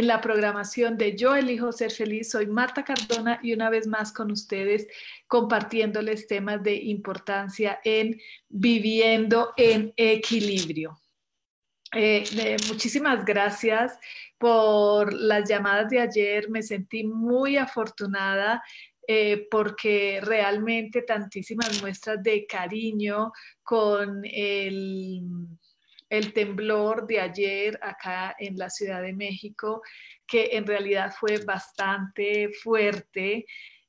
En la programación de Yo elijo ser feliz. Soy Marta Cardona y una vez más con ustedes compartiéndoles temas de importancia en viviendo en equilibrio. Eh, muchísimas gracias por las llamadas de ayer. Me sentí muy afortunada eh, porque realmente tantísimas muestras de cariño con el el temblor de ayer acá en la Ciudad de México, que en realidad fue bastante fuerte.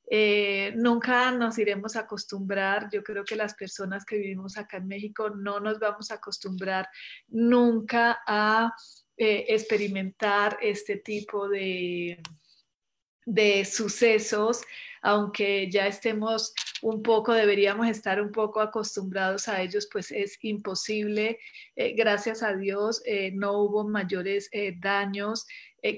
Eh, nunca nos iremos a acostumbrar, yo creo que las personas que vivimos acá en México no nos vamos a acostumbrar nunca a eh, experimentar este tipo de, de sucesos, aunque ya estemos un poco, deberíamos estar un poco acostumbrados a ellos, pues es imposible. Eh, gracias a Dios eh, no hubo mayores eh, daños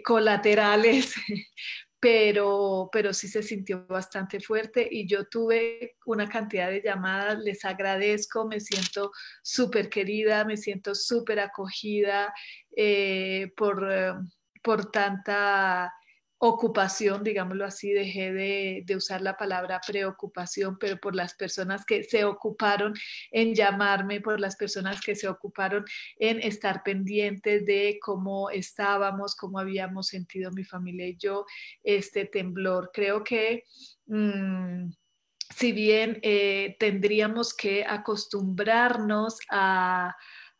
colaterales, pero, pero sí se sintió bastante fuerte y yo tuve una cantidad de llamadas, les agradezco, me siento súper querida, me siento súper acogida por, por tanta ocupación, digámoslo así, dejé de, usar la palabra preocupación, pero por las personas que se ocuparon en llamarme, por las personas que se ocuparon en estar pendientes de cómo estábamos, cómo habíamos sentido mi familia y yo este temblor. Creo que... Mm, si bien eh, tendríamos que acostumbrarnos a,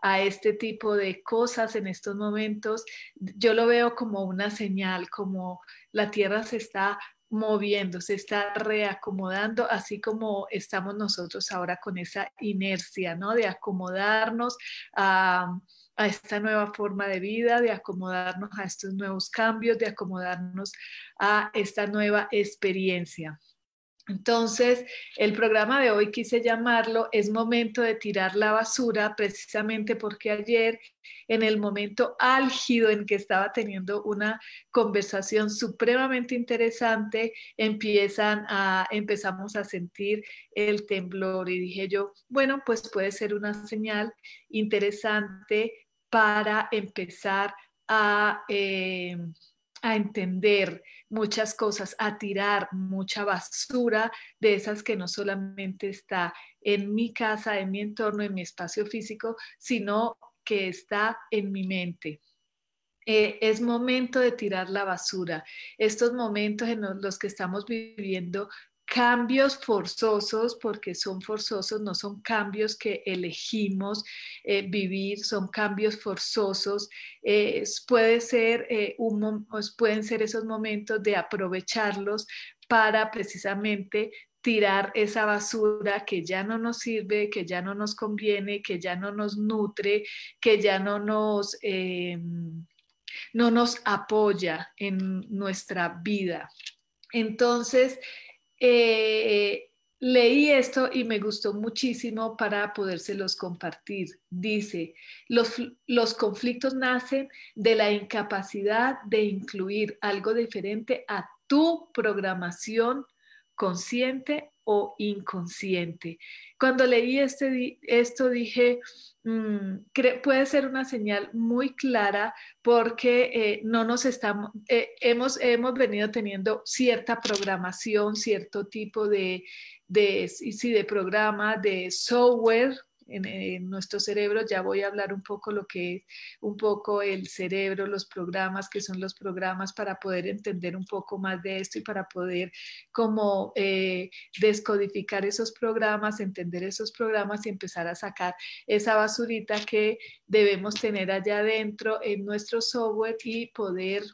a este tipo de cosas en estos momentos, yo lo veo como una señal, como la Tierra se está moviendo, se está reacomodando, así como estamos nosotros ahora con esa inercia, ¿no? De acomodarnos a, a esta nueva forma de vida, de acomodarnos a estos nuevos cambios, de acomodarnos a esta nueva experiencia. Entonces, el programa de hoy quise llamarlo Es momento de tirar la basura, precisamente porque ayer, en el momento álgido en que estaba teniendo una conversación supremamente interesante, empiezan a, empezamos a sentir el temblor y dije yo, bueno, pues puede ser una señal interesante para empezar a... Eh, a entender muchas cosas, a tirar mucha basura de esas que no solamente está en mi casa, en mi entorno, en mi espacio físico, sino que está en mi mente. Eh, es momento de tirar la basura. Estos momentos en los que estamos viviendo cambios forzosos, porque son forzosos, no son cambios que elegimos eh, vivir, son cambios forzosos. Eh, puede ser, eh, pueden ser esos momentos de aprovecharlos para precisamente tirar esa basura que ya no nos sirve, que ya no nos conviene, que ya no nos nutre, que ya no nos, no nos apoya en nuestra vida. Entonces, eh, leí esto y me gustó muchísimo para podérselos compartir. Dice, los, los conflictos nacen de la incapacidad de incluir algo diferente a tu programación consciente o inconsciente. Cuando leí este, esto dije, mm, puede ser una señal muy clara porque eh, no nos estamos, eh, hemos, hemos venido teniendo cierta programación, cierto tipo de, de, de programa, de software, en, nuestro cerebro. Ya voy a hablar un poco lo que es un poco el cerebro, los programas, que son los programas para poder entender un poco más de esto y para poder como eh, descodificar esos programas, entender esos programas y empezar a sacar esa basurita que debemos tener allá adentro en nuestro software y poder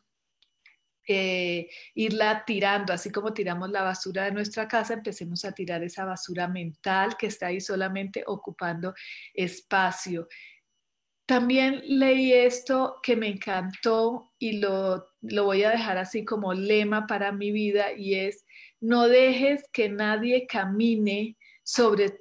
irla tirando, así como tiramos la basura de nuestra casa, empecemos a tirar esa basura mental que está ahí solamente ocupando espacio. También leí esto que me encantó y lo, lo voy a dejar así como lema para mi vida y es, no dejes que nadie camine sobre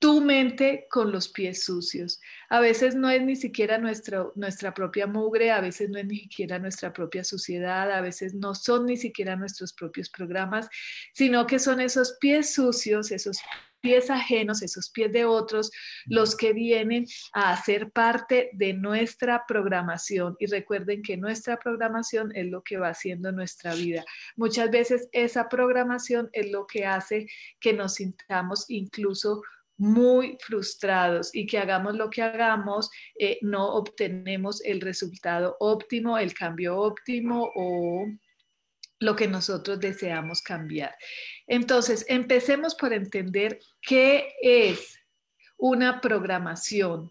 tu mente con los pies sucios. A veces no es ni siquiera nuestra propia mugre, a veces no es ni siquiera nuestra propia suciedad, a veces no son ni siquiera nuestros propios programas, sino que son esos pies sucios, esos pies ajenos, esos pies de otros, los que vienen a hacer parte de nuestra programación. Y recuerden que nuestra programación es lo que va haciendo nuestra vida. Muchas veces esa programación es lo que hace que nos sintamos incluso muy frustrados y que hagamos lo que hagamos, eh, no obtenemos el resultado óptimo, el cambio óptimo o lo que nosotros deseamos cambiar. Entonces, empecemos por entender qué es una programación.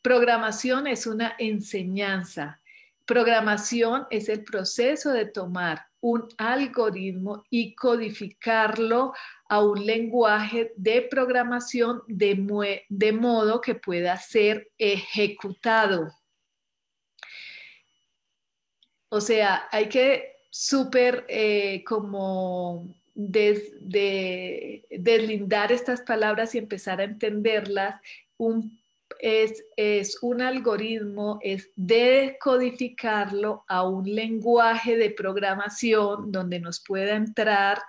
Programación es una enseñanza. Programación es el proceso de tomar un algoritmo y codificarlo a un lenguaje de programación de, de modo que pueda ser ejecutado. O sea, hay que súper eh, como deslindar estas palabras y empezar a entenderlas un es, un algoritmo, es decodificarlo a un lenguaje de programación donde nos pueda entrar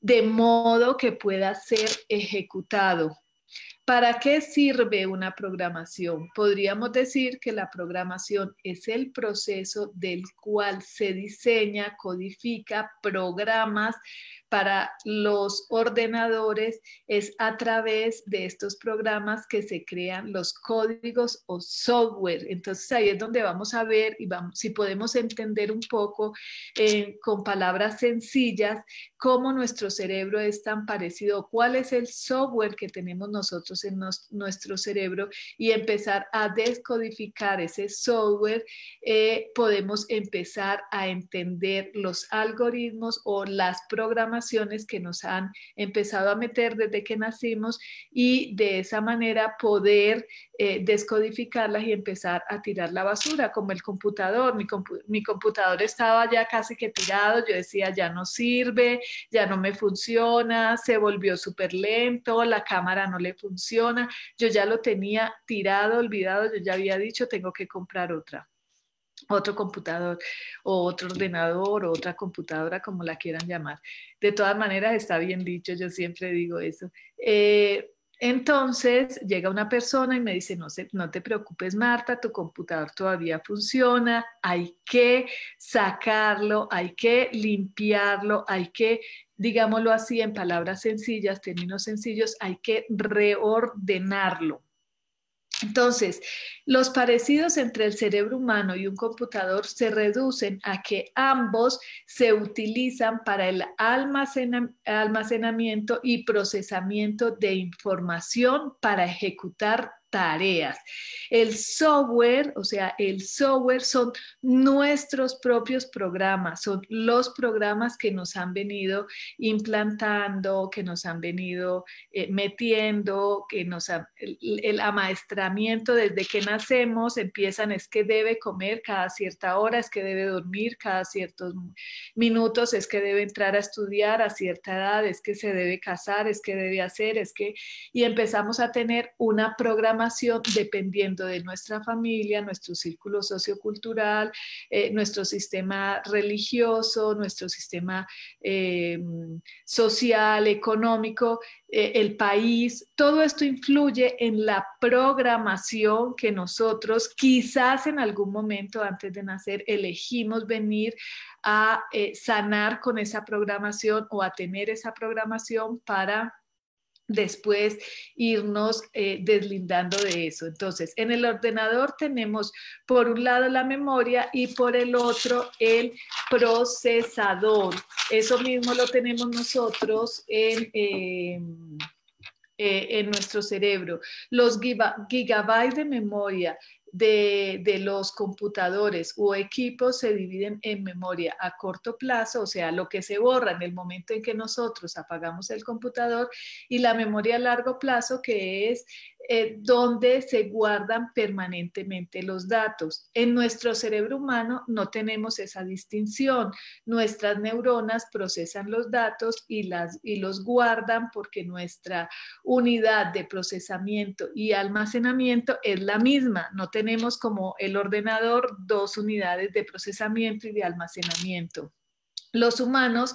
de modo que pueda ser ejecutado. ¿Para qué sirve una programación? Podríamos decir que la programación es el proceso del cual se diseña, codifica programas para los ordenadores es a través de estos programas que se crean los códigos o software. Entonces ahí es donde vamos a ver y vamos, si podemos entender un poco eh, con palabras sencillas cómo nuestro cerebro es tan parecido, cuál es el software que tenemos nosotros en nuestro cerebro y empezar a descodificar ese software, eh, podemos empezar a entender los algoritmos o las que nos han empezado a meter desde que nacimos y de esa manera poder eh, descodificarlas y empezar a tirar la basura, como el computador. Mi, mi computador estaba ya casi que tirado, yo decía, ya no sirve, ya no me funciona, se volvió súper lento, la cámara no le funciona, yo ya lo tenía tirado, olvidado, yo ya había dicho, tengo que comprar otra otro computador o otro ordenador o otra computadora, como la quieran llamar. De todas maneras, está bien dicho, yo siempre digo eso. Eh, entonces llega una persona y me dice, no, no te preocupes Marta, tu computador todavía funciona, hay que sacarlo, hay que limpiarlo, hay que, digámoslo así en palabras sencillas, términos sencillos, hay que reordenarlo. Entonces, los parecidos entre el cerebro humano y un computador se reducen a que ambos se utilizan para el almacenamiento y procesamiento de información para ejecutar tareas. El software, o sea, el software son nuestros propios programas, son los programas que nos han venido implantando, que nos han venido eh, metiendo, que nos han, el, amaestramiento desde que nacemos empiezan es que debe comer cada cierta hora, es que debe dormir cada ciertos minutos, es que debe entrar a estudiar a cierta edad, es que se debe casar, es que debe hacer, es que y empezamos a tener una programación dependiendo de nuestra familia, nuestro círculo sociocultural, eh, nuestro sistema religioso, nuestro sistema eh, social, económico, eh, el país. Todo esto influye en la programación que nosotros quizás en algún momento antes de nacer elegimos venir a sanar con esa programación o a tener esa programación para después irnos eh, deslindando de eso. Entonces, en el ordenador tenemos por un lado la memoria y por el otro el procesador. Eso mismo lo tenemos nosotros en... Em, eh, en nuestro cerebro. Los gigabytes de memoria de, los computadores o equipos se dividen en memoria a corto plazo, o sea, lo que se borra en el momento en que nosotros apagamos el computador, y la memoria a largo plazo, que es eh, donde se guardan permanentemente los datos. En nuestro cerebro humano no tenemos esa distinción. Nuestras neuronas procesan los datos y, las, y los guardan porque nuestra unidad de procesamiento y almacenamiento es la misma. No tenemos como el ordenador dos unidades de procesamiento y de almacenamiento. Los humanos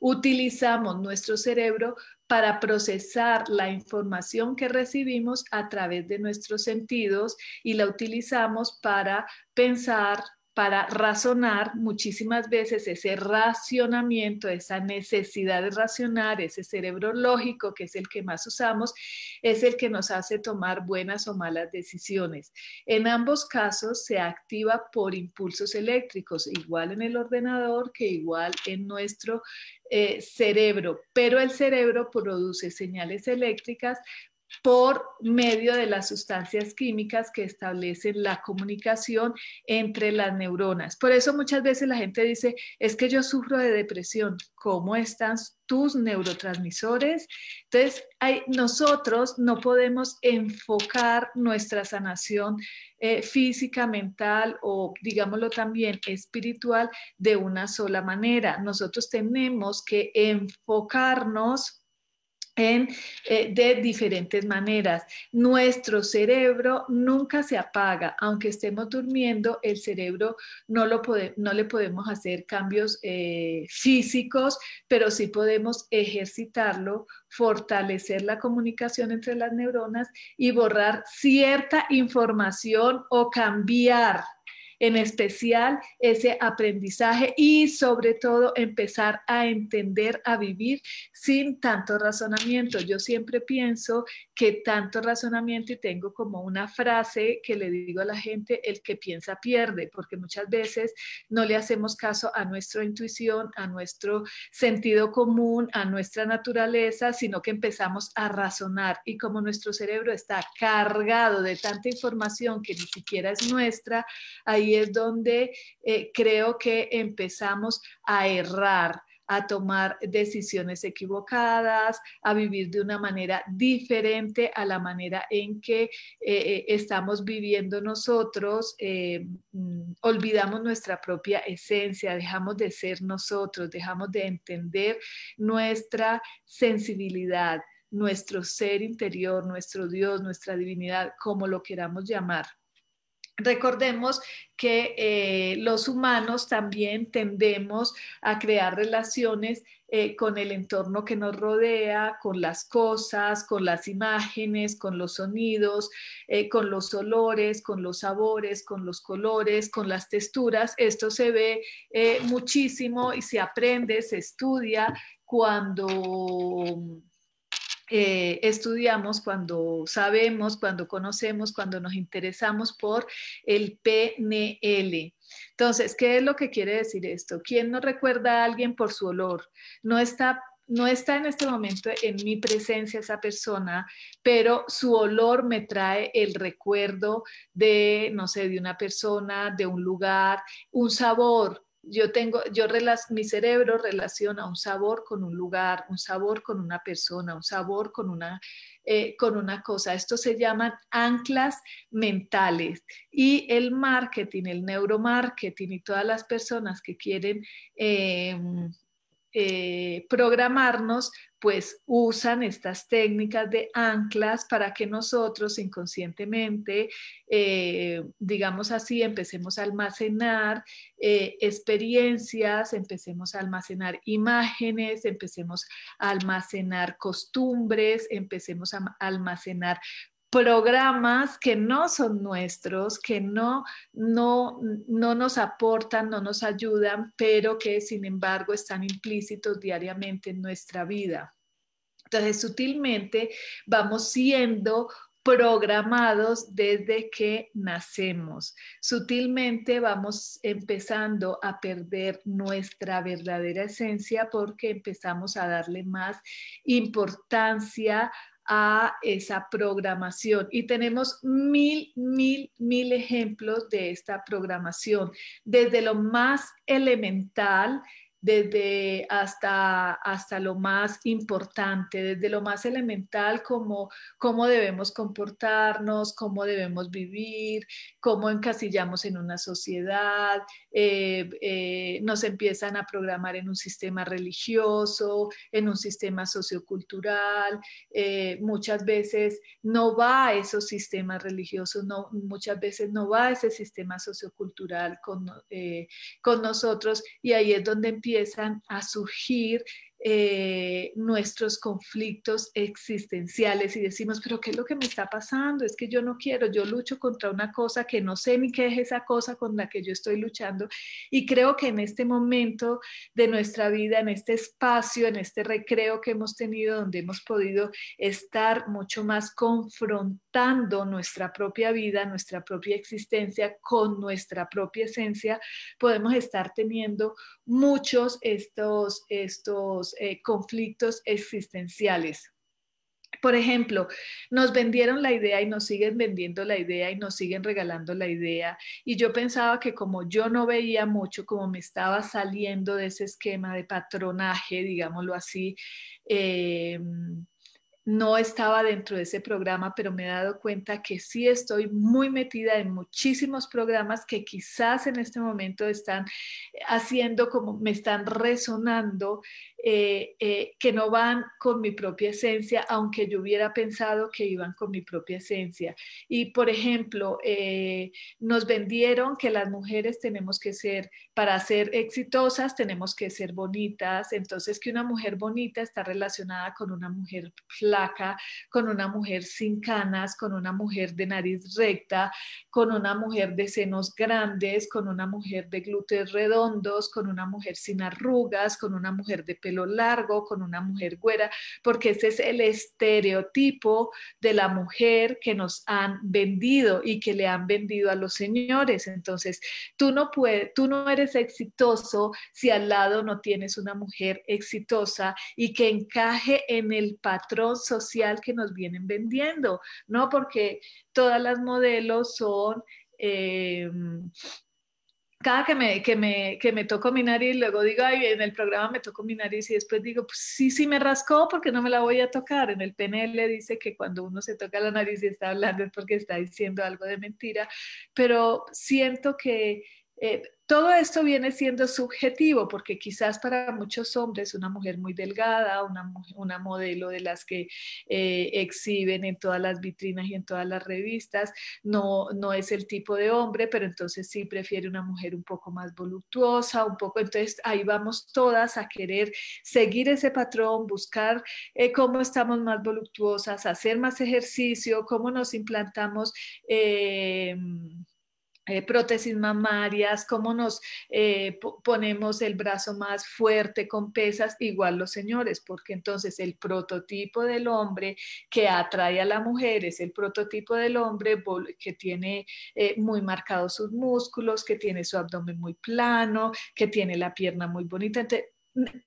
utilizamos nuestro cerebro para procesar la información que recibimos a través de nuestros sentidos y la utilizamos para pensar, para razonar muchísimas veces ese racionamiento, esa necesidad de racionar, ese cerebro lógico que es el que más usamos, es el que nos hace tomar buenas o malas decisiones. En ambos casos se activa por impulsos eléctricos, igual en el ordenador que igual en nuestro eh, cerebro, pero el cerebro produce señales eléctricas por medio de las sustancias químicas que establecen la comunicación entre las neuronas. Por eso muchas veces la gente dice, es que yo sufro de depresión. ¿Cómo están tus neurotransmisores? Entonces, nosotros no podemos enfocar nuestra sanación eh, física, mental o, digámoslo también, espiritual de una sola manera. Nosotros tenemos que enfocarnos eh, de diferentes maneras. Nuestro cerebro nunca se apaga, aunque estemos durmiendo, el cerebro no, lo no le podemos hacer cambios eh, físicos, pero sí podemos ejercitarlo, fortalecer la comunicación entre las neuronas y borrar cierta información o cambiar en especial ese aprendizaje y sobre todo empezar a entender, a vivir sin tanto razonamiento. Yo siempre pienso que tanto razonamiento y tengo como una frase que le digo a la gente, el que piensa pierde, porque muchas veces no le hacemos caso a nuestra intuición, a nuestro sentido común, a nuestra naturaleza, sino que empezamos a razonar y como nuestro cerebro está cargado de tanta información que ni siquiera es nuestra, ahí es donde eh, creo que empezamos a errar a tomar decisiones equivocadas, a vivir de una manera diferente a la manera en que eh, eh, estamos viviendo nosotros, mm, olvidamos nuestra propia esencia, dejamos de ser nosotros, dejamos de entender nuestra sensibilidad, nuestro ser interior, nuestro Dios, nuestra divinidad, como lo queramos llamar. Recordemos que eh, los humanos también tendemos a crear relaciones eh, con el entorno que nos rodea, con las cosas, con las imágenes, con los sonidos, eh, con los olores, con los sabores, con los colores, con las texturas. Esto se ve muchísimo y se aprende, se estudia cuando eh, estudiamos, cuando sabemos, cuando conocemos, cuando nos interesamos por el PNL. Entonces, ¿qué es lo que quiere decir esto? ¿Quién no recuerda a alguien por su olor? No está no está en este momento en mi presencia esa persona, pero su olor me trae el recuerdo de, no sé, de una persona, de un lugar, un sabor, yo tengo, yo mi cerebro relaciona un sabor con un lugar, un sabor con una persona, un sabor con una, eh, con una cosa. Esto se llaman anclas mentales. Y el marketing, el neuromarketing y todas las personas que quieren em, eh, programarnos, pues usan estas técnicas de anclas para que nosotros inconscientemente, eh, digamos así, empecemos a almacenar eh, experiencias, empecemos a almacenar imágenes, empecemos a almacenar costumbres, empecemos a almacenar programas que no son nuestros, que no, no, no nos aportan, no nos ayudan, pero que sin embargo están implícitos diariamente en nuestra vida. Entonces, sutilmente vamos siendo programados desde que nacemos. Sutilmente vamos empezando a perder nuestra verdadera esencia porque empezamos a darle más importancia a esa programación. Y tenemos mil, mil, mil ejemplos de esta programación, desde lo más elemental desde hasta, hasta lo más importante, desde lo más elemental como cómo debemos comportarnos, cómo debemos vivir, cómo encasillamos en una sociedad, eh, eh, nos empiezan a programar en un sistema religioso, en un sistema sociocultural, eh, muchas veces no va a esos sistemas religiosos, no, muchas veces no va a ese sistema sociocultural con, con nosotros y ahí es donde empieza empiezan a surgir eh, nuestros conflictos existenciales y decimos, pero ¿qué es lo que me está pasando? Es que yo no quiero, yo lucho contra una cosa que no sé ni qué es esa cosa con la que yo estoy luchando. Y creo que en este momento de nuestra vida, en este espacio, en este recreo que hemos tenido, donde hemos podido estar mucho más confrontando nuestra propia vida, nuestra propia existencia con nuestra propia esencia, podemos estar teniendo muchos estos, estos eh, conflictos existenciales. Por ejemplo, nos vendieron la idea y nos siguen vendiendo la idea y nos siguen regalando la idea. Y yo pensaba que como yo no veía mucho, como me estaba saliendo de ese esquema de patronaje, digámoslo así, eh, no estaba dentro de ese programa, pero me he dado cuenta que sí estoy muy metida en muchísimos programas que quizás en este momento están haciendo como me están resonando eh, eh, que no van con mi propia esencia, aunque yo hubiera pensado que iban con mi propia esencia. Y, por ejemplo, eh, nos vendieron que las mujeres tenemos que ser, para ser exitosas, tenemos que ser bonitas, entonces que una mujer bonita está relacionada con una mujer flaca, con una mujer sin canas, con una mujer de nariz recta, con una mujer de senos grandes, con una mujer de glúteos redondos, con una mujer sin arrugas, con una mujer de pelo largo con una mujer güera, porque ese es el estereotipo de la mujer que nos han vendido y que le han vendido a los señores. Entonces, tú no puedes, tú no eres exitoso si al lado no tienes una mujer exitosa y que encaje en el patrón social que nos vienen vendiendo, ¿no? Porque todas las modelos son eh, cada que me, que, me, que me toco mi nariz, luego digo, ay, en el programa me toco mi nariz y después digo, pues sí, sí me rascó porque no me la voy a tocar. En el PNL dice que cuando uno se toca la nariz y está hablando es porque está diciendo algo de mentira, pero siento que eh, todo esto viene siendo subjetivo porque quizás para muchos hombres una mujer muy delgada, una, una modelo de las que eh, exhiben en todas las vitrinas y en todas las revistas, no, no es el tipo de hombre, pero entonces sí prefiere una mujer un poco más voluptuosa, un poco, entonces ahí vamos todas a querer seguir ese patrón, buscar eh, cómo estamos más voluptuosas, hacer más ejercicio, cómo nos implantamos. Prótesis mamarias, cómo nos eh, ponemos el brazo más fuerte con pesas, igual los señores, porque entonces el prototipo del hombre que atrae a la mujer es el prototipo del hombre que tiene eh, muy marcados sus músculos, que tiene su abdomen muy plano, que tiene la pierna muy bonita.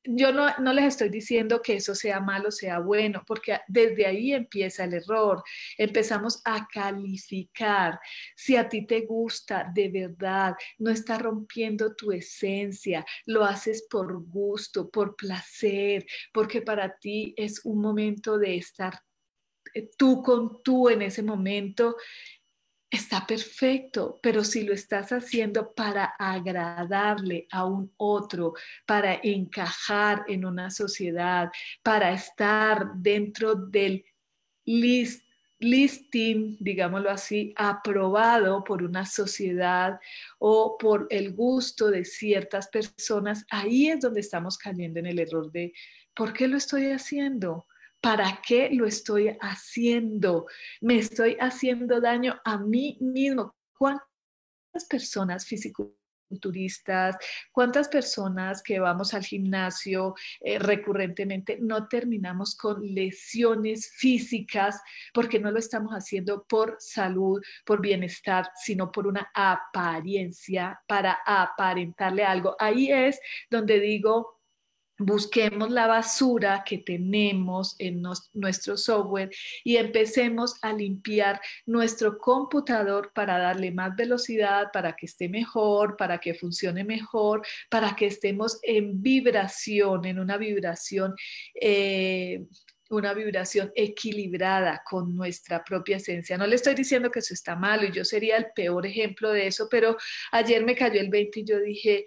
Yo no, no, les estoy diciendo que eso sea malo, sea bueno, porque desde ahí empieza el error. Empezamos a calificar. Si a ti te gusta de verdad, no está rompiendo tu esencia, lo haces por gusto, por placer, porque para ti es un momento de estar eh, tú con tú en ese momento está perfecto, pero si lo estás haciendo para agradarle a un otro, para encajar en una sociedad, para estar dentro del listing, digámoslo así, aprobado por una sociedad o por el gusto de ciertas personas, ahí es donde estamos cayendo en el error de, ¿por qué lo estoy haciendo? ¿Para qué lo estoy haciendo? ¿Me estoy haciendo daño a mí mismo? ¿Cuántas personas físico turistas, cuántas personas que vamos al gimnasio eh, recurrentemente no terminamos con lesiones físicas porque no lo estamos haciendo por salud, por bienestar, sino por una apariencia para aparentarle algo. Ahí es donde digo, busquemos la basura que tenemos en nuestro software y empecemos a limpiar nuestro computador para darle más velocidad, para que esté mejor, para que funcione mejor, para que estemos en vibración, en una vibración. Eh, una vibración equilibrada con nuestra propia esencia. No le estoy diciendo que eso está malo y yo sería el peor ejemplo de eso, pero ayer me cayó el 20 y yo dije,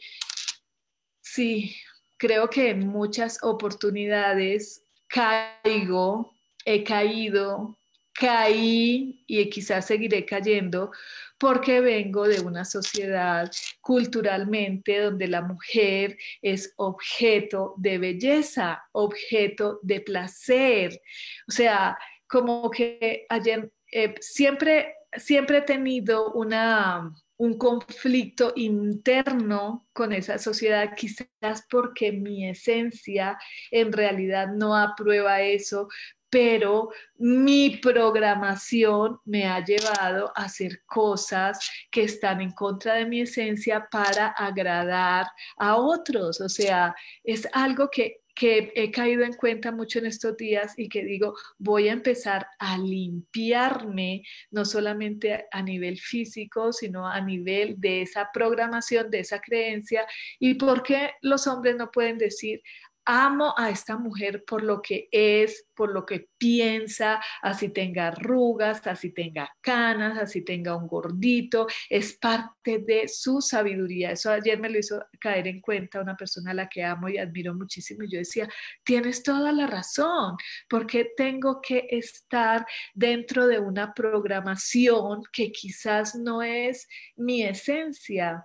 sí, creo que en muchas oportunidades caigo, he caído, caí y quizás seguiré cayendo porque vengo de una sociedad culturalmente donde la mujer es objeto de belleza, objeto de placer. O sea, como que ayer eh, siempre, siempre he tenido una un conflicto interno con esa sociedad, quizás porque mi esencia en realidad no aprueba eso, pero mi programación me ha llevado a hacer cosas que están en contra de mi esencia para agradar a otros. O sea, es algo que que he caído en cuenta mucho en estos días y que digo, voy a empezar a limpiarme, no solamente a nivel físico, sino a nivel de esa programación, de esa creencia. ¿Y por qué los hombres no pueden decir, amo a esta mujer por lo que es, por lo que piensa, así tenga arrugas, así tenga canas, así tenga un gordito, es parte de su sabiduría. Eso ayer me lo hizo caer en cuenta una persona a la que amo y admiro muchísimo. Y yo decía, tienes toda la razón, porque tengo que estar dentro de una programación que quizás no es mi esencia.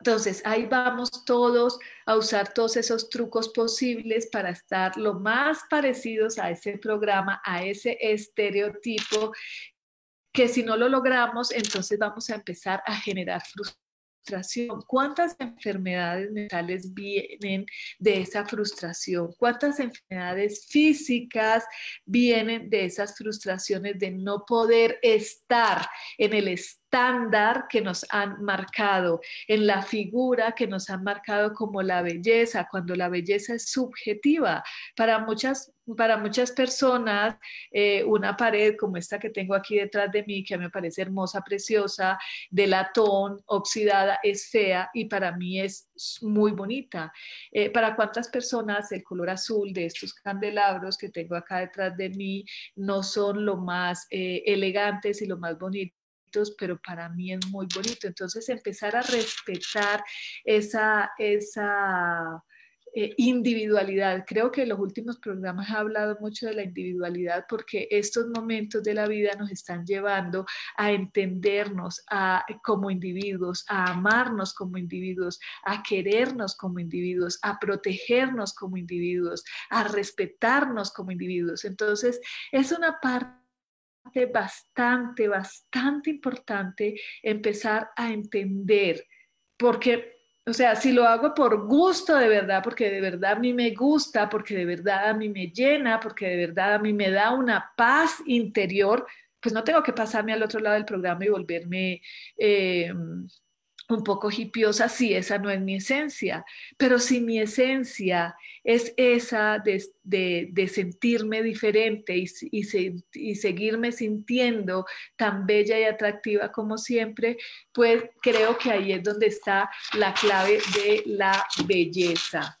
Entonces, ahí vamos todos a usar todos esos trucos posibles para estar lo más parecidos a ese programa, a ese estereotipo, que si no lo logramos, entonces vamos a empezar a generar frustración. ¿Cuántas enfermedades mentales vienen de esa frustración? ¿Cuántas enfermedades físicas vienen de esas frustraciones de no poder estar en el estado? Estándar que nos han marcado, en la figura que nos han marcado como la belleza, cuando la belleza es subjetiva. Para muchas, para muchas personas, eh, una pared como esta que tengo aquí detrás de mí, que me parece hermosa, preciosa, de latón, oxidada, es fea y para mí es muy bonita. Eh, para cuántas personas el color azul de estos candelabros que tengo acá detrás de mí no son lo más eh, elegantes y lo más bonitos pero para mí es muy bonito. Entonces empezar a respetar esa, esa eh, individualidad. Creo que en los últimos programas ha hablado mucho de la individualidad porque estos momentos de la vida nos están llevando a entendernos a, como individuos, a amarnos como individuos, a querernos como individuos, a protegernos como individuos, a respetarnos como individuos. Entonces es una parte bastante, bastante importante empezar a entender, porque, o sea, si lo hago por gusto de verdad, porque de verdad a mí me gusta, porque de verdad a mí me llena, porque de verdad a mí me da una paz interior, pues no tengo que pasarme al otro lado del programa y volverme... Eh, un poco hipiosa, sí, esa no es mi esencia, pero si mi esencia es esa de, sentirme diferente y, y, seguirme sintiendo tan bella y atractiva como siempre, pues creo que ahí es donde está la clave de la belleza.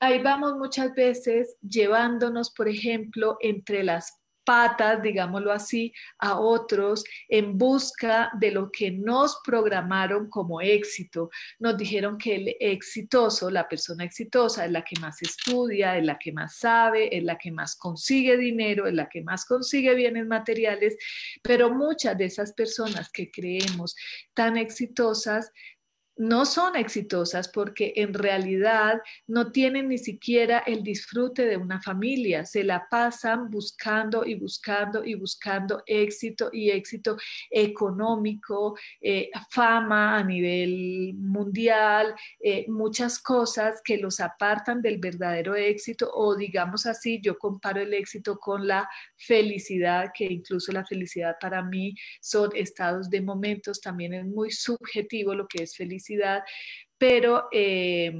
Ahí vamos muchas veces llevándonos, por ejemplo, entre las patas, digámoslo así, a otros en busca de lo que nos programaron como éxito. Nos dijeron que el exitoso, la persona exitosa, es la que más estudia, es la que más sabe, es la que más consigue dinero, es la que más consigue bienes materiales, pero muchas de esas personas que creemos tan exitosas no son exitosas porque en realidad no tienen ni siquiera el disfrute de una familia, se la pasan buscando y buscando y buscando éxito y éxito económico, eh, fama a nivel mundial, eh, muchas cosas que los apartan del verdadero éxito o digamos así, yo comparo el éxito con la felicidad, que incluso la felicidad para mí son estados de momentos, también es muy subjetivo lo que es felicidad pero eh,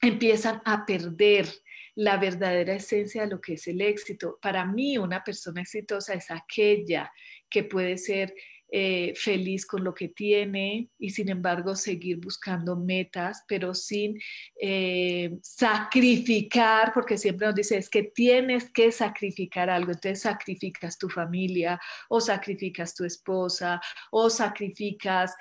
empiezan a perder la verdadera esencia de lo que es el éxito. Para mí, una persona exitosa es aquella que puede ser eh, feliz con lo que tiene y sin embargo seguir buscando metas, pero sin eh, sacrificar, porque siempre nos dice es que tienes que sacrificar algo, entonces sacrificas tu familia o sacrificas tu esposa o sacrificas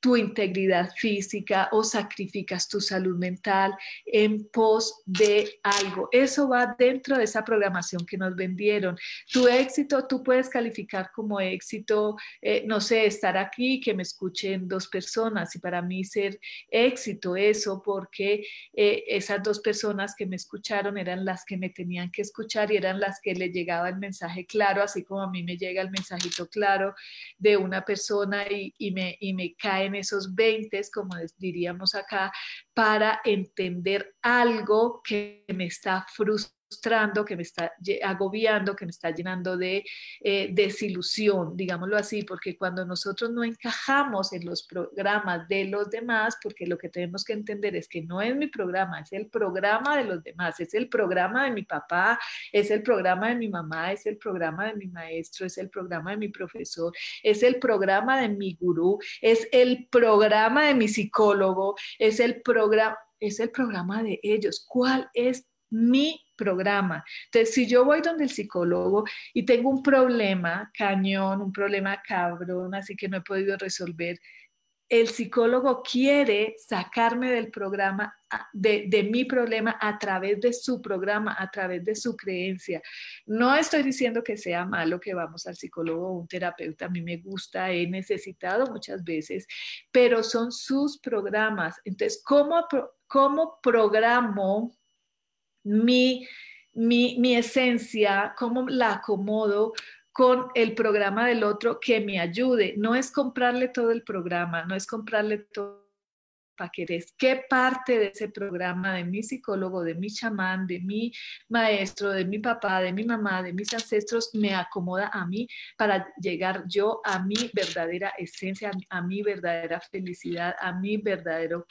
tu integridad física o sacrificas tu salud mental en pos de algo. Eso va dentro de esa programación que nos vendieron. Tu éxito, tú puedes calificar como éxito, eh, no sé, estar aquí, que me escuchen dos personas y para mí ser éxito eso porque eh, esas dos personas que me escucharon eran las que me tenían que escuchar y eran las que le llegaba el mensaje claro, así como a mí me llega el mensajito claro de una persona y, y me, y me cae esos 20, como diríamos acá, para entender algo que me está frustrando que me está agobiando, que me está llenando de eh, desilusión, digámoslo así, porque cuando nosotros no encajamos en los programas de los demás, porque lo que tenemos que entender es que no es mi programa, es el programa de los demás, es el programa de mi papá, es el programa de mi mamá, es el programa de mi maestro, es el programa de mi profesor, es el programa de mi gurú, es el programa de mi psicólogo, es el programa es el programa de ellos. ¿Cuál es mi programa. Entonces, si yo voy donde el psicólogo y tengo un problema cañón, un problema cabrón, así que no he podido resolver, el psicólogo quiere sacarme del programa, de, mi problema a través de su programa, a través de su creencia. No estoy diciendo que sea malo que vamos al psicólogo o un terapeuta, a mí me gusta, he necesitado muchas veces, pero son sus programas. Entonces, ¿cómo, cómo programo mi, mi, esencia, cómo la acomodo con el programa del otro que me ayude. No es comprarle todo el programa, no es comprarle todo querés, qué parte de ese programa de mi psicólogo, de mi chamán, de mi maestro, de mi papá, de mi mamá, de mis ancestros, me acomoda a mí para llegar yo a mi verdadera esencia, a mi verdadera felicidad, a mi verdadero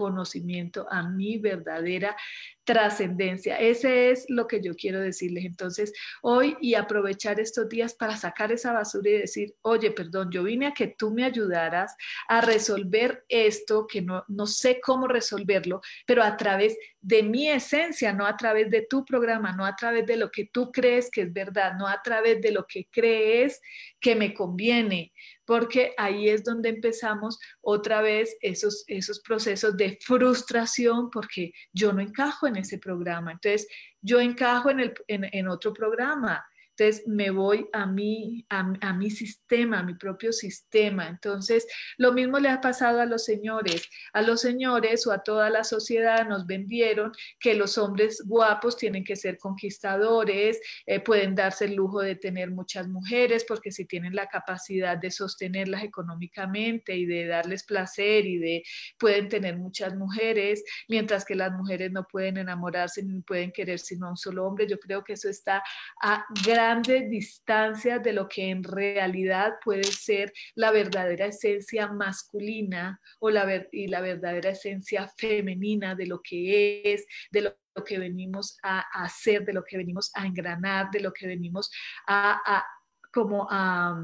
conocimiento, a mi verdadera trascendencia. Ese es lo que yo quiero decirles. Entonces, hoy y aprovechar estos días para sacar esa basura y decir, oye, perdón, yo vine a que tú me ayudaras a resolver esto, que no, no sé cómo resolverlo, pero a través de mi esencia, no a través de tu programa, no a través de lo que tú crees que es verdad, no a través de lo que crees que me conviene, porque ahí es donde empezamos otra vez esos, esos procesos de frustración, porque yo no encajo en ese programa. Entonces, yo encajo en, el, en otro programa entonces me voy a mi, a, mi sistema, a mi propio sistema. Entonces, lo mismo le ha pasado a los señores. A los señores o a toda la sociedad nos vendieron que los hombres guapos tienen que ser conquistadores, eh, pueden darse el lujo de tener muchas mujeres porque si tienen la capacidad de sostenerlas económicamente y de darles placer y de pueden tener muchas mujeres, mientras que las mujeres no pueden enamorarse ni pueden querer sino a un solo hombre. Yo creo que eso está a gran grandes distancias de lo que en realidad puede ser la verdadera esencia masculina o la, y la verdadera esencia femenina de lo que es, de lo que venimos a hacer, de lo que venimos a engranar, de lo que venimos a, como a,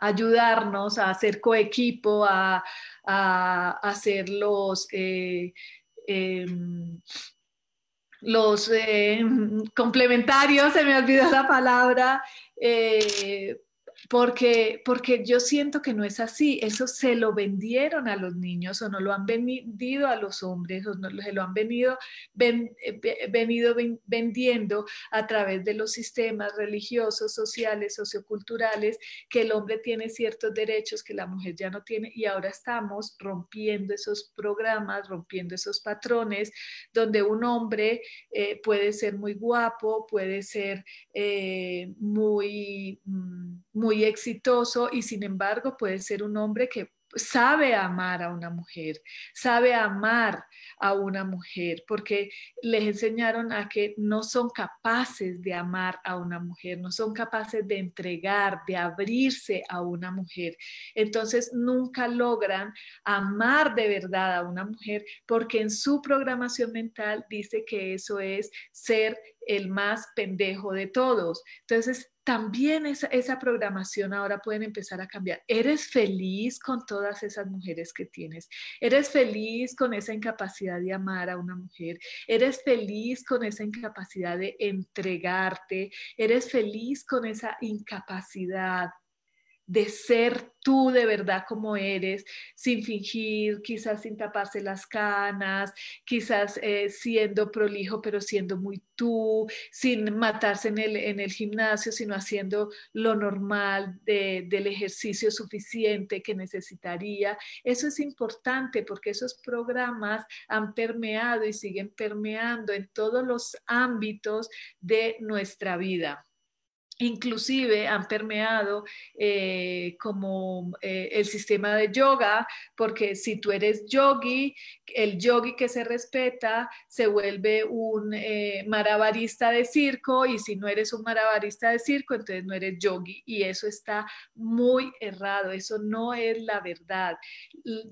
ayudarnos, a hacer coequipo, a, hacer los... Eh, em, los eh, complementarios, se me olvidó la palabra, eh, porque, porque yo siento que no es así, eso se lo vendieron a los niños o no lo han vendido a los hombres o no se lo han venido, eh, venido vendiendo a través de los sistemas religiosos, sociales, socioculturales, que el hombre tiene ciertos derechos que la mujer ya no tiene y ahora estamos rompiendo esos programas, rompiendo esos patrones donde un hombre eh, puede ser muy guapo, puede ser eh, muy, mm, muy exitoso y sin embargo puede ser un hombre que sabe amar a una mujer, sabe amar a una mujer, porque les enseñaron a que no son capaces de amar a una mujer, no son capaces de entregar, de abrirse a una mujer. Entonces nunca logran amar de verdad a una mujer porque en su programación mental dice que eso es ser el más pendejo de todos. Entonces también esa, esa, programación ahora pueden empezar a cambiar. ¿Eres feliz con todas esas mujeres que tienes? ¿Eres feliz con esa incapacidad de amar a una mujer? ¿Eres feliz con esa incapacidad de entregarte? ¿Eres feliz con esa incapacidad de ser tú de verdad como eres, sin fingir, quizás sin taparse las canas, quizás eh, siendo prolijo, pero siendo muy tú, sin matarse en el, en el gimnasio, sino haciendo lo normal del ejercicio suficiente que necesitaría. Eso es importante porque esos programas han permeado y siguen permeando en todos los ámbitos de nuestra vida inclusive han permeado eh, como eh, el sistema de yoga, porque si tú eres yogi, el yogi que se respeta se vuelve un eh, marabarista de circo y si no eres un marabarista de circo, entonces no eres yogi y eso está muy errado, eso no es la verdad.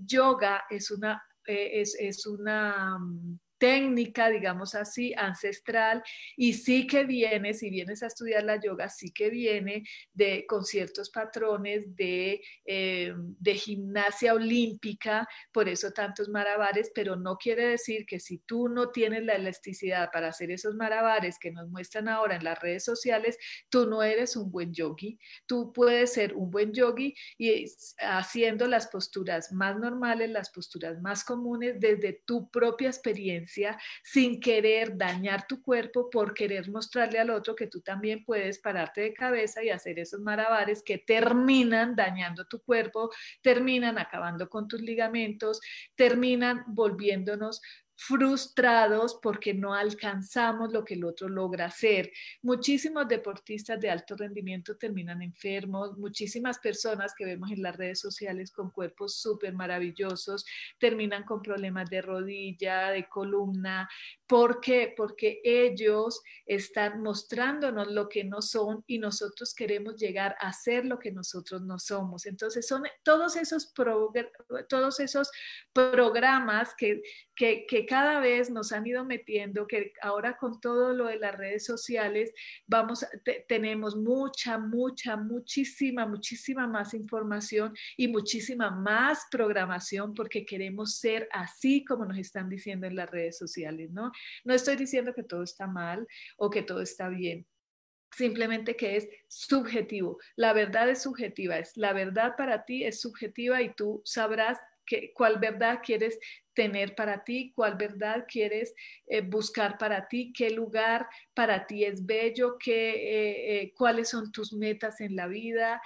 yoga es una... es, es una mm, técnica, digamos así, ancestral, y sí que viene, si vienes a estudiar la yoga, sí que viene de, con ciertos patrones de, eh, de gimnasia olímpica, por eso tantos marabares, pero no quiere decir que si tú no tienes la elasticidad para hacer esos marabares que nos muestran ahora en las redes sociales, tú no eres un buen yogi. Tú puedes ser un buen yogi y haciendo las posturas más normales, las posturas más comunes desde tu propia experiencia sin querer dañar tu cuerpo por querer mostrarle al otro que tú también puedes pararte de cabeza y hacer esos marabares que terminan dañando tu cuerpo, terminan acabando con tus ligamentos, terminan volviéndonos frustrados porque no alcanzamos lo que el otro logra hacer. Muchísimos deportistas de alto rendimiento terminan enfermos, muchísimas personas que vemos en las redes sociales con cuerpos súper maravillosos terminan con problemas de rodilla, de columna. ¿Por qué? Porque ellos están mostrándonos lo que no son y nosotros queremos llegar a ser lo que nosotros no somos. Entonces son todos esos, todos esos programas que que, cada vez nos han ido metiendo, que ahora con todo lo de las redes sociales, vamos, tenemos mucha, mucha, muchísima, muchísima más información y muchísima más programación porque queremos ser así como nos están diciendo en las redes sociales, ¿no? No estoy diciendo que todo está mal o que todo está bien, simplemente que es subjetivo. La verdad es subjetiva, es la verdad para ti es subjetiva y tú sabrás que, cuál verdad quieres tener para ti, cuál verdad quieres eh, buscar para ti, qué lugar para ti es bello, qué, eh, eh, cuáles son tus metas en la vida.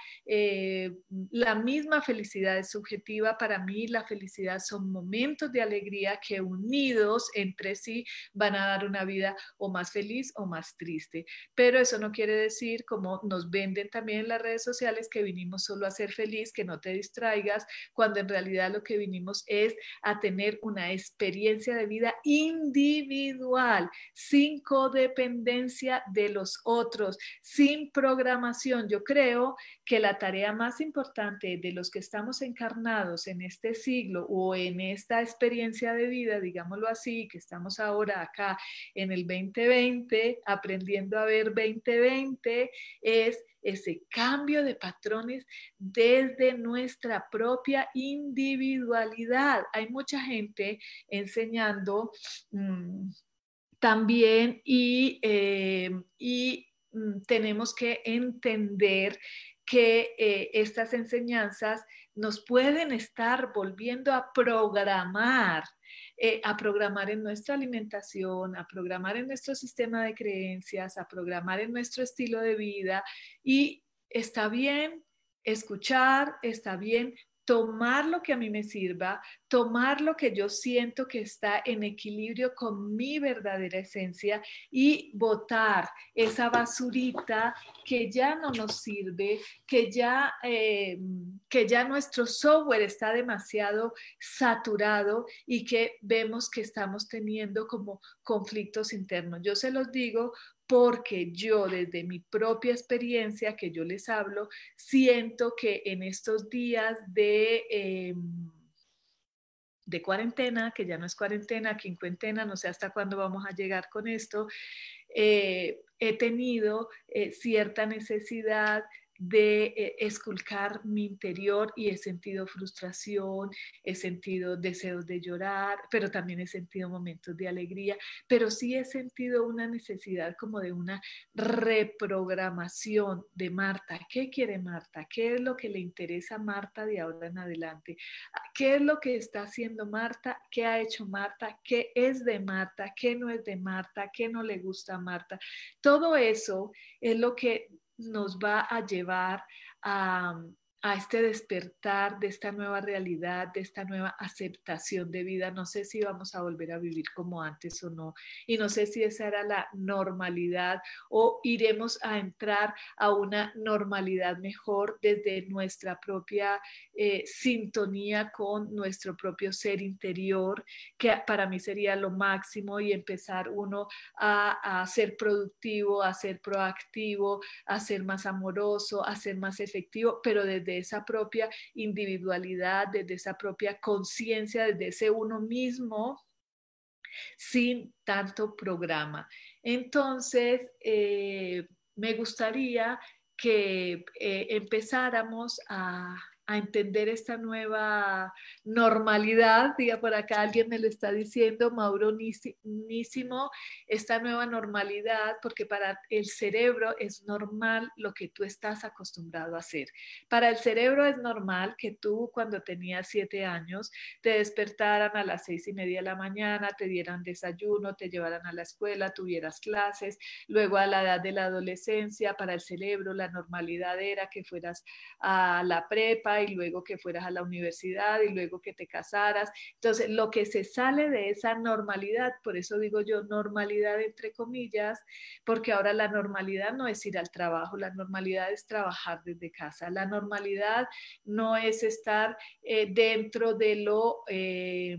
la misma felicidad es subjetiva. Para mí la felicidad son momentos de alegría que unidos entre sí van a dar una vida o más feliz o más triste. Pero eso no quiere decir, como nos venden también en las redes sociales, que vinimos solo a ser feliz, que no te distraigas, cuando en realidad lo que vinimos es a tener una experiencia de vida individual, sin codependencia de los otros, sin programación. Yo creo que la tarea más importante de los que estamos encarnados en este siglo o en esta experiencia de vida, digámoslo así, que estamos ahora acá en el 2020, aprendiendo a ver 2020, es ese cambio de patrones desde nuestra propia individualidad. Hay mucha gente enseñando mm, también y, eh, mm, tenemos que entender que eh, estas enseñanzas nos pueden estar volviendo a programar eh, a programar en nuestra alimentación, a programar en nuestro sistema de creencias, a programar en nuestro estilo de vida. Y está bien escuchar, está bien tomar lo que a mí me sirva, tomar lo que yo siento que está en equilibrio con mi verdadera esencia y botar esa basurita que ya no nos sirve, que ya, eh, que ya nuestro software está demasiado saturado y que vemos que estamos teniendo como conflictos internos. Yo se los digo porque yo desde mi propia experiencia que yo les hablo, siento que en estos días de... Em, de cuarentena, que ya no es cuarentena, quincuentena, no sé hasta cuándo vamos a llegar con esto, eh, he tenido eh, cierta necesidad de eh, esculcar mi interior y he sentido frustración, he sentido deseos de llorar, pero también he sentido momentos de alegría, pero sí he sentido una necesidad como de una reprogramación de Marta. ¿Qué quiere Marta? ¿Qué es lo que le interesa a Marta de ahora en adelante? ¿Qué es lo que está haciendo Marta? ¿Qué ha hecho Marta? ¿Qué es de Marta? ¿Qué no es de Marta? ¿Qué no le gusta a Marta? Todo eso es lo que nos va a llevar a, a este despertar de esta nueva realidad, de esta nueva aceptación de vida. No sé si vamos a volver a vivir como antes o no. Y no sé si esa era la normalidad o iremos a entrar a una normalidad mejor desde nuestra propia eh, sintonía con nuestro propio ser interior, que para mí sería lo máximo y empezar uno a, a ser productivo, a ser proactivo, a ser más amoroso, a ser más efectivo, pero desde esa propia individualidad, desde esa propia conciencia, desde ese uno mismo, sin tanto programa. Entonces, eh, me gustaría que eh, empezáramos a a entender esta nueva normalidad, diga por acá alguien me lo está diciendo, Mauro Nísimo, esta nueva normalidad, porque para el cerebro es normal lo que tú estás acostumbrado a hacer. Para el cerebro es normal que tú cuando tenías siete años te despertaran a las seis y media de la mañana, te dieran desayuno, te llevaran a la escuela, tuvieras clases, luego a la edad de la adolescencia, para el cerebro la normalidad era que fueras a la prepa, y luego que fueras a la universidad y luego que te casaras. Entonces, lo que se sale de esa normalidad, por eso digo yo normalidad entre comillas, porque ahora la normalidad no es ir al trabajo, la normalidad es trabajar desde casa, la normalidad no es estar eh, dentro de lo... Eh,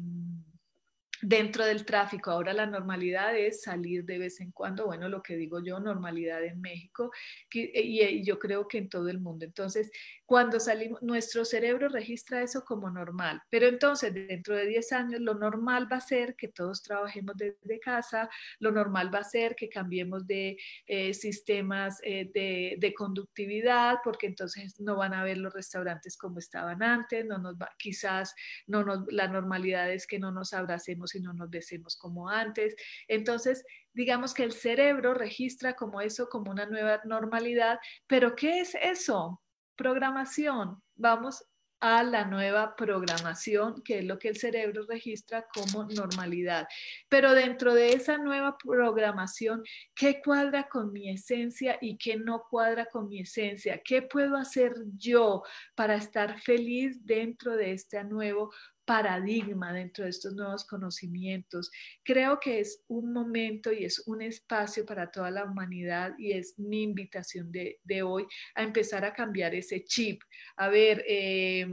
dentro del tráfico. Ahora la normalidad es salir de vez en cuando, bueno, lo que digo yo, normalidad en México y, yo creo que en todo el mundo. Entonces, cuando salimos, nuestro cerebro registra eso como normal, pero entonces dentro de 10 años lo normal va a ser que todos trabajemos desde casa, lo normal va a ser que cambiemos de eh, sistemas eh, de, de, conductividad, porque entonces no van a ver los restaurantes como estaban antes, no nos va, quizás no nos, la normalidad es que no nos abracemos y no nos besemos como antes. Entonces, digamos que el cerebro registra como eso, como una nueva normalidad, pero ¿qué es eso? Programación. Vamos a la nueva programación, que es lo que el cerebro registra como normalidad. Pero dentro de esa nueva programación, ¿qué cuadra con mi esencia y qué no cuadra con mi esencia? ¿Qué puedo hacer yo para estar feliz dentro de este nuevo paradigma dentro de estos nuevos conocimientos. Creo que es un momento y es un espacio para toda la humanidad y es mi invitación de, hoy a empezar a cambiar ese chip. A ver, eh,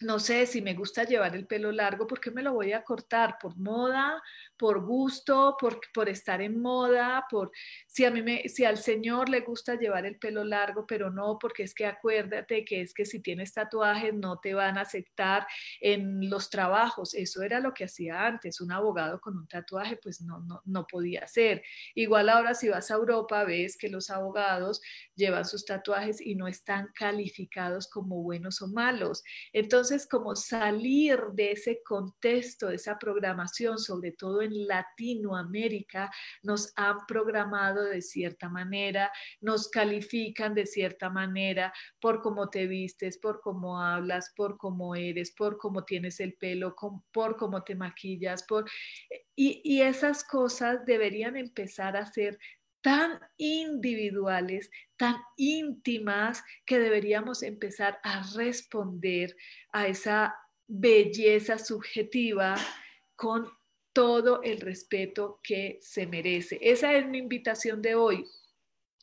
no sé si me gusta llevar el pelo largo, ¿por qué me lo voy a cortar? ¿Por moda? ¿Por gusto? ¿Por, por estar en moda? Por, si, a mí me, si al Señor le gusta llevar el pelo largo, pero no, porque es que acuérdate que es que si tienes tatuajes no te van a aceptar en los trabajos. Eso era lo que hacía antes. Un abogado con un tatuaje pues no, no, no podía ser. Igual ahora si vas a Europa ves que los abogados llevan sus tatuajes y no están calificados como buenos o malos. Entonces, como salir de ese contexto, de esa programación, sobre todo en Latinoamérica, nos han programado de cierta manera, nos califican de cierta manera por cómo te vistes, por cómo hablas, por cómo eres, por cómo tienes el pelo, por cómo te maquillas, por... Y, y esas cosas deberían empezar a ser tan individuales, tan íntimas, que deberíamos empezar a responder a esa belleza subjetiva con todo el respeto que se merece. Esa es mi invitación de hoy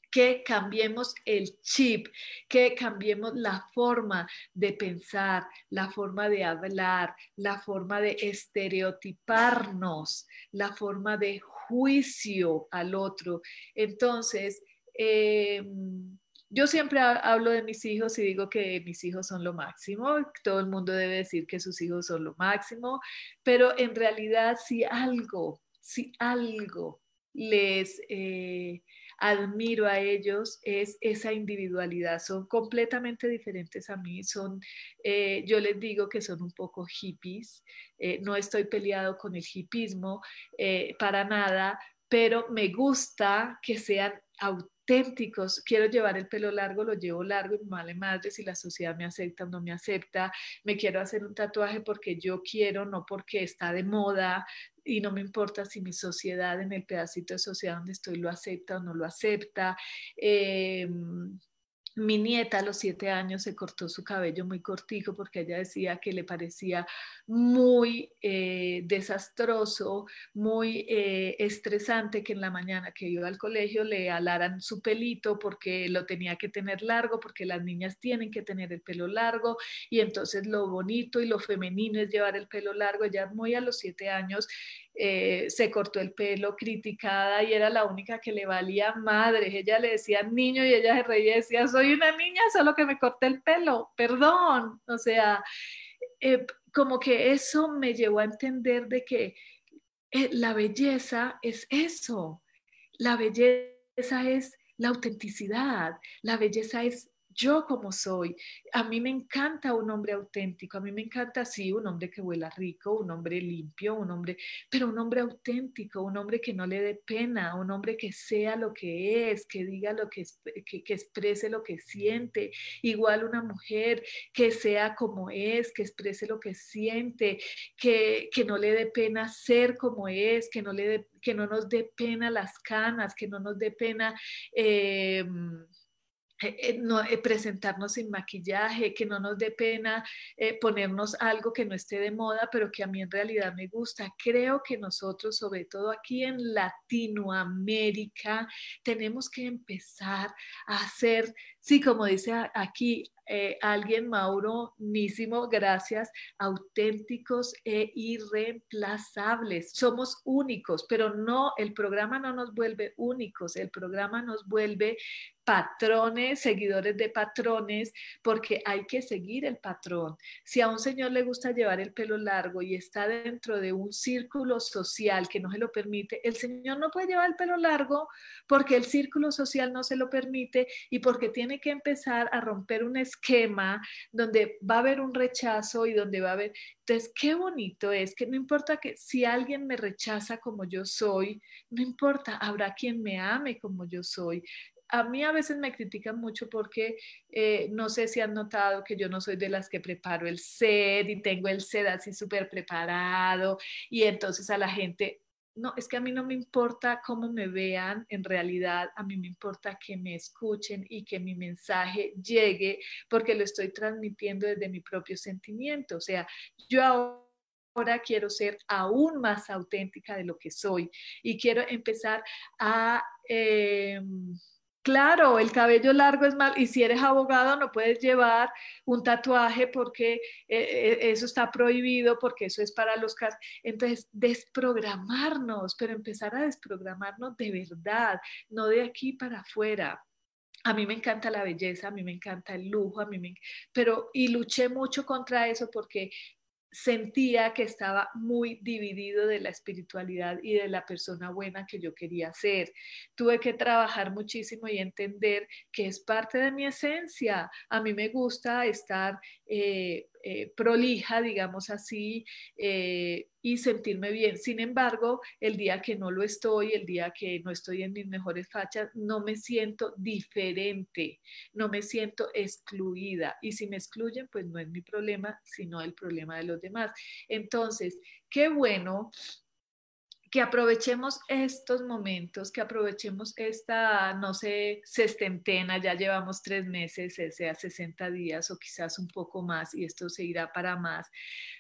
que cambiemos el chip, que cambiemos la forma de pensar, la forma de hablar, la forma de estereotiparnos, la forma de juicio al otro. Entonces, em, yo siempre hablo de mis hijos y digo que mis hijos son lo máximo, todo el mundo debe decir que sus hijos son lo máximo, pero en realidad si algo, si algo les... Eh, admiro a ellos es esa individualidad. Son completamente diferentes a mí. Son, eh, yo les digo que son un poco hippies. Eh, no estoy peleado con el hippismo para nada, pero me gusta que sean auténticos. Quiero llevar el pelo largo, lo llevo largo y me vale madre si la sociedad me acepta o no me acepta. Me quiero hacer un tatuaje porque yo quiero, no porque está de moda y no me importa si mi sociedad en el pedacito de sociedad donde estoy lo acepta o no lo acepta. Em, mi nieta a los siete años se cortó su cabello muy cortico porque ella decía que le parecía muy eh, desastroso, muy eh, estresante que en la mañana que iba al colegio le alaran su pelito porque lo tenía que tener largo, porque las niñas tienen que tener el pelo largo y entonces lo bonito y lo femenino es llevar el pelo largo. Ella muy a los siete años eh, se cortó el pelo, criticada y era la única que le valía madre. Ella le decía niño y ella se reía y decía, soy una niña, solo que me corté el pelo, perdón. O sea, eh, como que eso me llevó a entender de que eh, la belleza es eso, la belleza es la autenticidad, la belleza es yo como soy. A mí me encanta un hombre auténtico, a mí me encanta, sí, un hombre que huela rico, un hombre limpio, un hombre, pero un hombre auténtico, un hombre que no le dé pena, un hombre que sea lo que es, que diga lo que, que, que exprese lo que siente. Igual una mujer que sea como es, que exprese lo que siente, que, que no le dé pena ser como es, que no, le que no nos dé pena las canas, que no nos dé pena... Eh, eh, eh, no, eh, presentarnos sin maquillaje, que no nos dé pena ponernos algo que no esté de moda, pero que a mí en realidad me gusta. Creo que nosotros, sobre todo aquí en Latinoamérica, tenemos que empezar a ser Sí, como dice aquí eh, alguien, Mauro Nísimo, gracias, auténticos e irreemplazables. Somos únicos, pero no, el programa no nos vuelve únicos, el programa nos vuelve patrones, seguidores de patrones, porque hay que seguir el patrón. Si a un señor le gusta llevar el pelo largo y está dentro de un círculo social que no se lo permite, el señor no puede llevar el pelo largo porque el círculo social no se lo permite y porque tiene que empezar a romper un esquema donde va a haber un rechazo y donde va a haber... Entonces, qué bonito es que no importa que si alguien me rechaza como yo soy, no importa, habrá quien me ame como yo soy. A mí a veces me critican mucho porque eh, no sé si han notado que yo no soy de las que preparo el set y tengo el set así súper preparado y entonces a la gente, no, es que a mí no me importa cómo me vean, en realidad a mí me importa que me escuchen y que mi mensaje llegue porque lo estoy transmitiendo desde mi propio sentimiento. O sea, yo ahora quiero ser aún más auténtica de lo que soy y quiero empezar a... Em, Claro, el cabello largo es mal y si eres abogado no puedes llevar un tatuaje porque eh, eh, eso está prohibido, porque eso es para los casos. Entonces, desprogramarnos, pero empezar a desprogramarnos de verdad, no de aquí para afuera. A mí me encanta la belleza, a mí me encanta el lujo, a mí me, pero y luché mucho contra eso porque sentía que estaba muy dividido de la espiritualidad y de la persona buena que yo quería ser. Tuve que trabajar muchísimo y entender que es parte de mi esencia. A mí me gusta estar eh, eh, prolija, digamos así, eh, y sentirme bien. Sin embargo, el día que no lo estoy, el día que no estoy en mis mejores fachas, no me siento diferente, no me siento excluida. Y si me excluyen, pues no es mi problema, sino el problema de los demás. Entonces, qué bueno que aprovechemos estos momentos, que aprovechemos esta, no sé, sestentena, ya llevamos tres meses, sea 60 días o quizás un poco más, y esto se irá para más,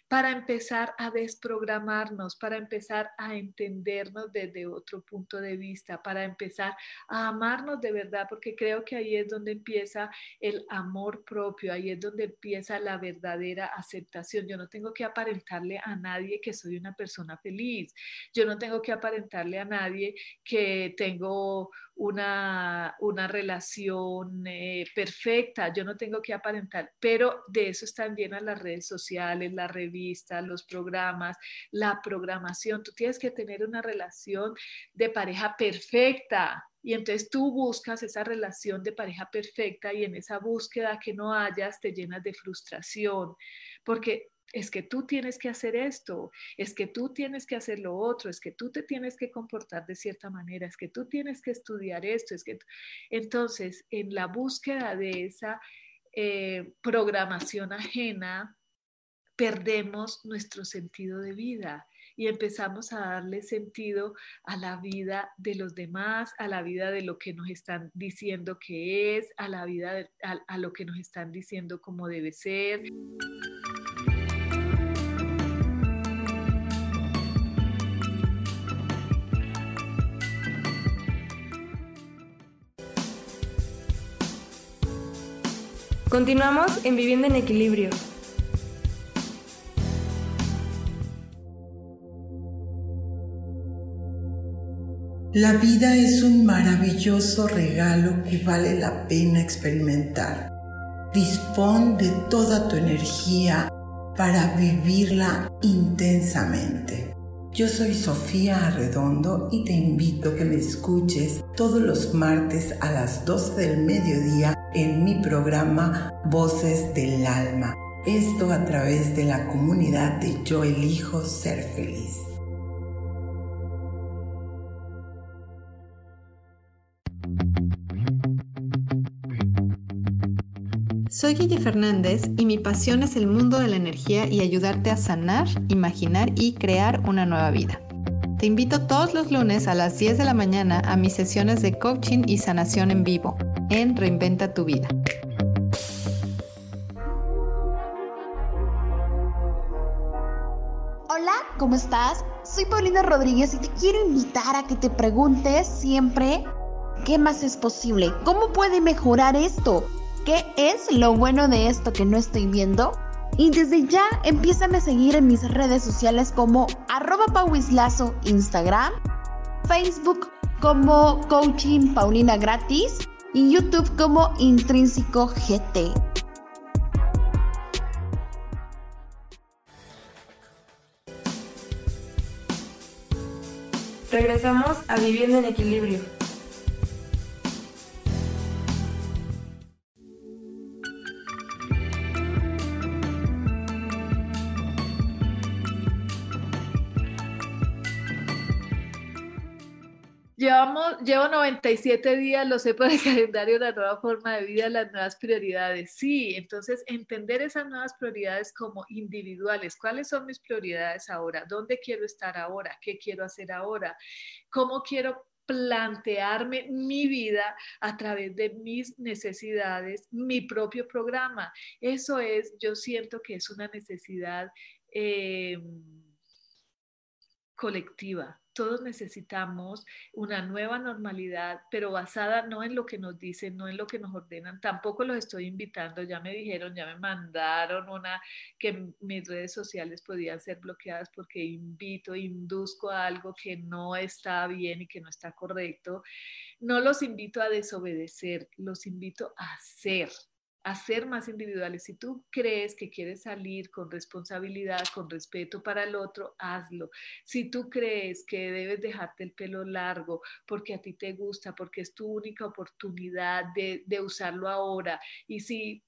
para empezar a desprogramarnos, para empezar a entendernos desde otro punto de vista, para empezar a amarnos de verdad, porque creo que ahí es donde empieza el amor propio, ahí es donde empieza la verdadera aceptación. Yo no tengo que aparentarle a nadie que soy una persona feliz, yo no tengo que aparentarle a nadie que tengo una, una relación eh, perfecta, yo no tengo que aparentar, pero de eso están llenas las redes sociales, las revistas, los programas, la programación. Tú tienes que tener una relación de pareja perfecta. Y entonces tú buscas esa relación de pareja perfecta y en esa búsqueda que no hayas te llenas de frustración, porque es que tú tienes que hacer esto, es que tú tienes que hacer lo otro, es que tú te tienes que comportar de cierta manera, es que tú tienes que estudiar esto, es que entonces en la búsqueda de esa eh, programación ajena perdemos nuestro sentido de vida y empezamos a darle sentido a la vida de los demás, a la vida de lo que nos están diciendo que es, a la vida, a lo que nos están diciendo cómo debe ser. Continuamos en Vivienda en Equilibrio. La vida es un maravilloso regalo que vale la pena experimentar. Dispón de toda tu energía para vivirla intensamente. Yo soy Sofía Arredondo y te invito a que me escuches todos los martes a las 12 del mediodía en mi programa Voces del Alma. Esto a través de la comunidad de Yo elijo ser feliz. Soy Guille Fernández y mi pasión es el mundo de la energía y ayudarte a sanar, imaginar y crear una nueva vida. Te invito todos los lunes a las 10 de la mañana a mis sesiones de coaching y sanación en vivo en Reinventa tu vida. Hola, ¿cómo estás? Soy Paulina Rodríguez y te quiero invitar a que te preguntes siempre ¿Qué más es posible? ¿Cómo puede mejorar esto? ¿Qué es lo bueno de esto que no estoy viendo? Y desde ya empiezan a seguir en mis redes sociales como arroba pauislazo Instagram, Facebook como Coaching Paulina Gratis y YouTube como Intrínseco GT. Regresamos a Viviendo en Equilibrio. Llevamos, llevo 97 días, lo sé por el calendario, la nueva forma de vida, las nuevas prioridades. Sí, entonces entender esas nuevas prioridades como individuales. ¿Cuáles son mis prioridades ahora? ¿Dónde quiero estar ahora? ¿Qué quiero hacer ahora? ¿Cómo quiero plantearme mi vida a través de mis necesidades, mi propio programa? Eso es, yo siento que es una necesidad eh, colectiva todos necesitamos una nueva normalidad, pero basada no en lo que nos dicen, no en lo que nos ordenan. Tampoco los estoy invitando, ya me dijeron, ya me mandaron una que mis redes sociales podían ser bloqueadas porque invito, induzco a algo que no está bien y que no está correcto. No los invito a desobedecer, los invito a hacer a ser más individuales. Si tú crees que quieres salir con responsabilidad, con respeto para el otro, hazlo. Si tú crees que debes dejarte el pelo largo porque a ti te gusta, porque es tu única oportunidad de, de usarlo ahora, y si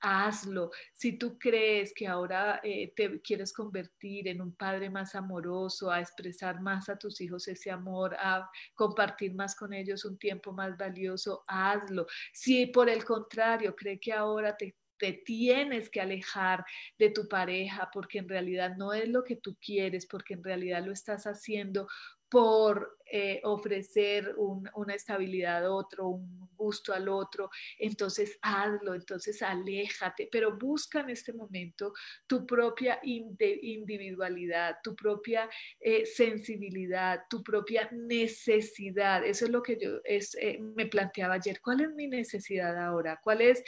hazlo. Si tú crees que ahora eh, te quieres convertir en un padre más amoroso, a expresar más a tus hijos ese amor, a compartir más con ellos un tiempo más valioso, hazlo. Si por el contrario cree que ahora te te tienes que alejar de tu pareja porque en realidad no es lo que tú quieres, porque en realidad lo estás haciendo por eh, ofrecer una estabilidad a otro, un gusto al otro, entonces hazlo, entonces aléjate, pero busca en este momento tu propia individualidad, tu propia eh, sensibilidad, tu propia necesidad. Eso es lo que yo eh, me planteaba ayer. ¿Cuál es mi necesidad ahora? ¿Cuál es,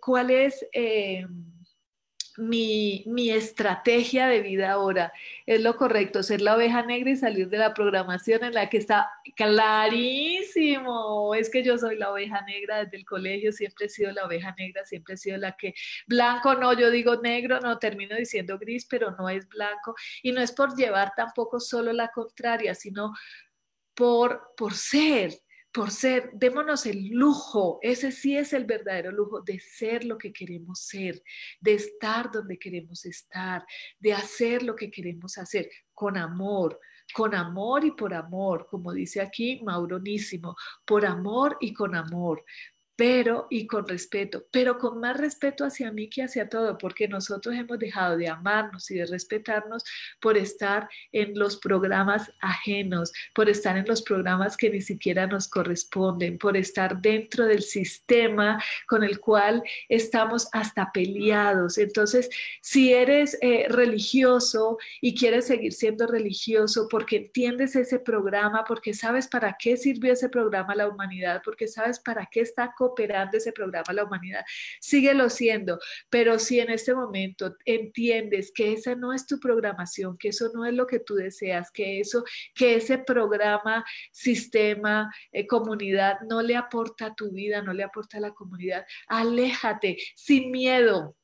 cuál es mi, mi, estrategia de vida ahora es lo correcto, ser la oveja negra y salir de la programación en la que está clarísimo. Es que yo soy la oveja negra desde el colegio, siempre he sido la oveja negra, siempre he sido la que blanco, no, yo digo negro, no, termino diciendo gris, pero no es blanco. Y no es por llevar tampoco solo la contraria, sino por, por ser por ser, démonos el lujo, ese sí es el verdadero lujo de ser lo que queremos ser, de estar donde queremos estar, de hacer lo que queremos hacer con amor, con amor y por amor, como dice aquí Mauronísimo, por amor y con amor, pero y con respeto, pero con más respeto hacia mí que hacia todo, porque nosotros hemos dejado de amarnos y de respetarnos por estar en los programas ajenos, por estar en los programas que ni siquiera nos corresponden, por estar dentro del sistema con el cual estamos hasta peleados. Entonces, si eres eh, religioso y quieres seguir siendo religioso porque entiendes ese programa, porque sabes para qué sirvió ese programa a la humanidad, porque sabes para qué está operando ese programa la humanidad. Síguelo siendo, pero si en este momento entiendes que esa no es tu programación, que eso no es lo que tú deseas, que eso, que ese programa, sistema, eh, comunidad no le aporta a tu vida, no le aporta a la comunidad, aléjate sin miedo,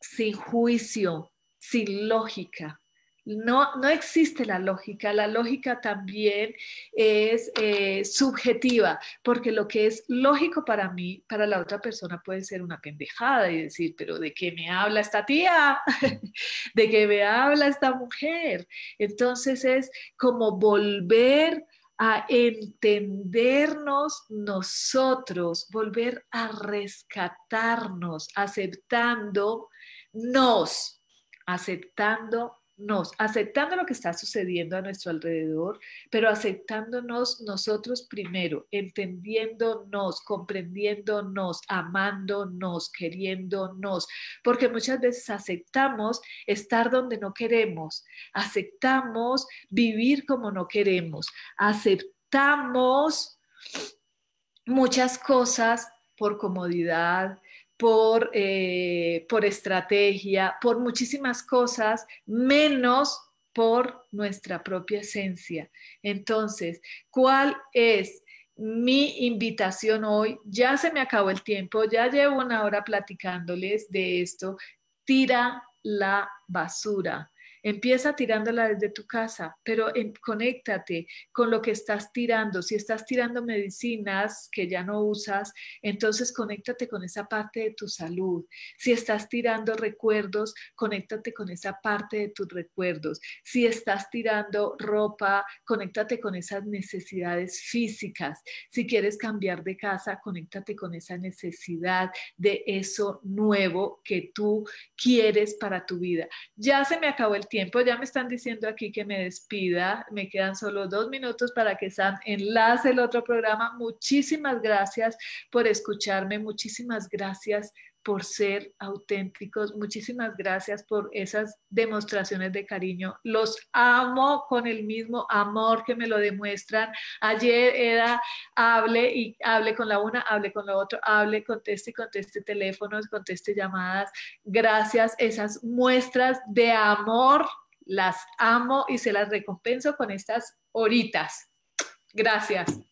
sin juicio, sin lógica. No, no existe la lógica, la lógica también es eh, subjetiva, porque lo que es lógico para mí, para la otra persona puede ser una pendejada y decir, pero ¿de qué me habla esta tía? ¿De qué me habla esta mujer? Entonces es como volver a entendernos nosotros, volver a rescatarnos, aceptando nos, aceptando nos, aceptando lo que está sucediendo a nuestro alrededor, pero aceptándonos nosotros primero, entendiéndonos, comprendiéndonos, amándonos, queriéndonos, porque muchas veces aceptamos estar donde no queremos, aceptamos vivir como no queremos, aceptamos muchas cosas por comodidad, por, eh, por estrategia, por muchísimas cosas, menos por nuestra propia esencia. Entonces, ¿cuál es mi invitación hoy? Ya se me acabó el tiempo, ya llevo una hora platicándoles de esto. Tira la basura. Empieza tirándola desde tu casa, pero en, conéctate con lo que estás tirando. Si estás tirando medicinas que ya no usas, entonces conéctate con esa parte de tu salud. Si estás tirando recuerdos, conéctate con esa parte de tus recuerdos. Si estás tirando ropa, conéctate con esas necesidades físicas. Si quieres cambiar de casa, conéctate con esa necesidad de eso nuevo que tú quieres para tu vida. Ya se me acabó el tiempo, ya me están diciendo aquí que me despida, me quedan solo dos minutos para que Sam enlace el otro programa. Muchísimas gracias por escucharme, muchísimas gracias por ser auténticos. Muchísimas gracias por esas demostraciones de cariño. Los amo con el mismo amor que me lo demuestran. Ayer era hable y hable con la una, hable con la otra, hable, conteste y conteste teléfonos, conteste llamadas. Gracias, esas muestras de amor las amo y se las recompenso con estas horitas. Gracias.